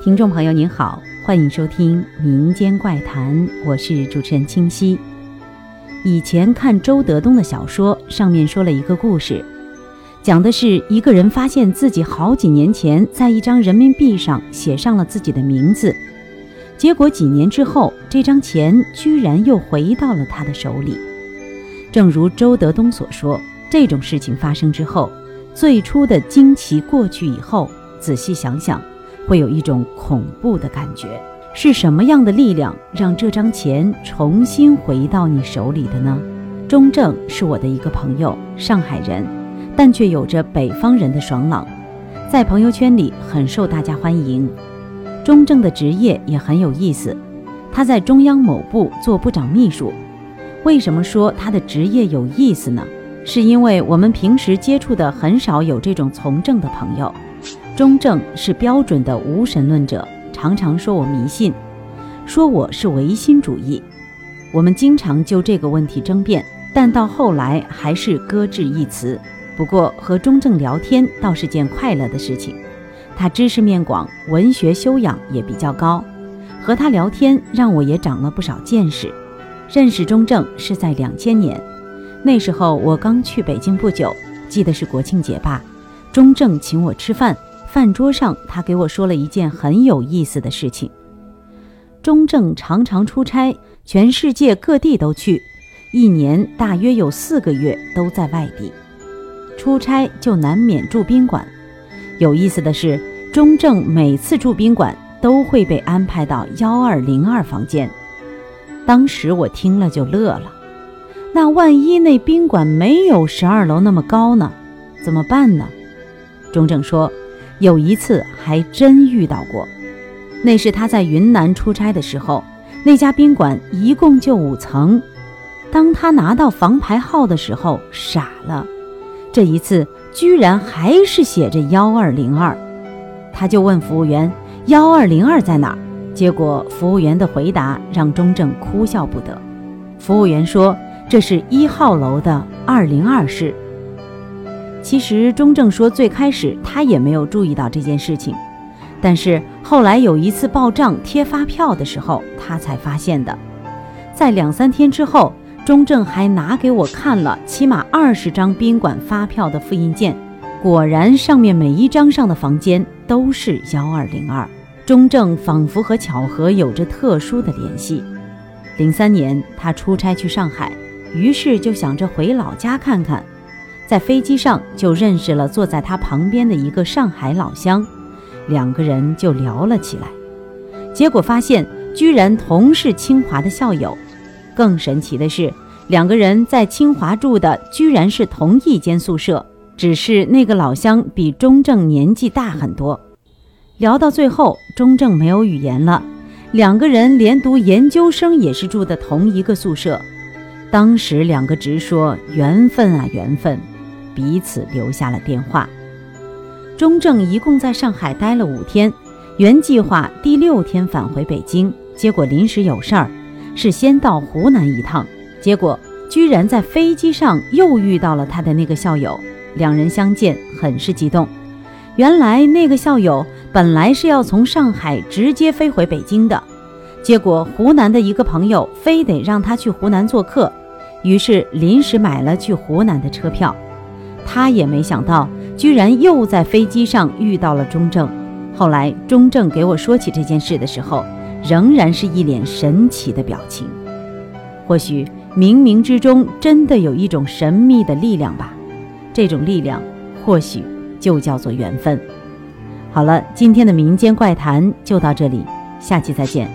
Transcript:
听众朋友您好，欢迎收听《民间怪谈》，我是主持人清溪。以前看周德东的小说，上面说了一个故事，讲的是一个人发现自己好几年前在一张人民币上写上了自己的名字，结果几年之后，这张钱居然又回到了他的手里。正如周德东所说，这种事情发生之后，最初的惊奇过去以后，仔细想想。会有一种恐怖的感觉，是什么样的力量让这张钱重新回到你手里的呢？钟正是我的一个朋友，上海人，但却有着北方人的爽朗，在朋友圈里很受大家欢迎。钟正的职业也很有意思，他在中央某部做部长秘书。为什么说他的职业有意思呢？是因为我们平时接触的很少有这种从政的朋友。中正是标准的无神论者，常常说我迷信，说我是唯心主义。我们经常就这个问题争辩，但到后来还是搁置一词。不过和中正聊天倒是件快乐的事情，他知识面广，文学修养也比较高。和他聊天让我也长了不少见识。认识中正是在两千年，那时候我刚去北京不久，记得是国庆节吧，钟正请我吃饭。饭桌上，他给我说了一件很有意思的事情。钟正常常出差，全世界各地都去，一年大约有四个月都在外地。出差就难免住宾馆。有意思的是，钟正每次住宾馆都会被安排到幺二零二房间。当时我听了就乐了。那万一那宾馆没有十二楼那么高呢？怎么办呢？钟正说。有一次还真遇到过，那是他在云南出差的时候，那家宾馆一共就五层。当他拿到房牌号的时候，傻了，这一次居然还是写着幺二零二。他就问服务员：“幺二零二在哪？”结果服务员的回答让钟正哭笑不得。服务员说：“这是一号楼的二零二室。”其实钟正说，最开始他也没有注意到这件事情，但是后来有一次报账贴发票的时候，他才发现的。在两三天之后，钟正还拿给我看了起码二十张宾馆发票的复印件，果然上面每一张上的房间都是幺二零二。钟正仿佛和巧合有着特殊的联系。零三年他出差去上海，于是就想着回老家看看。在飞机上就认识了坐在他旁边的一个上海老乡，两个人就聊了起来。结果发现居然同是清华的校友，更神奇的是，两个人在清华住的居然是同一间宿舍，只是那个老乡比钟正年纪大很多。聊到最后，钟正没有语言了。两个人连读研究生也是住的同一个宿舍，当时两个直说缘分啊缘分。彼此留下了电话。钟正一共在上海待了五天，原计划第六天返回北京，结果临时有事儿，是先到湖南一趟。结果居然在飞机上又遇到了他的那个校友，两人相见很是激动。原来那个校友本来是要从上海直接飞回北京的，结果湖南的一个朋友非得让他去湖南做客，于是临时买了去湖南的车票。他也没想到，居然又在飞机上遇到了钟正。后来，钟正给我说起这件事的时候，仍然是一脸神奇的表情。或许冥冥之中真的有一种神秘的力量吧，这种力量或许就叫做缘分。好了，今天的民间怪谈就到这里，下期再见。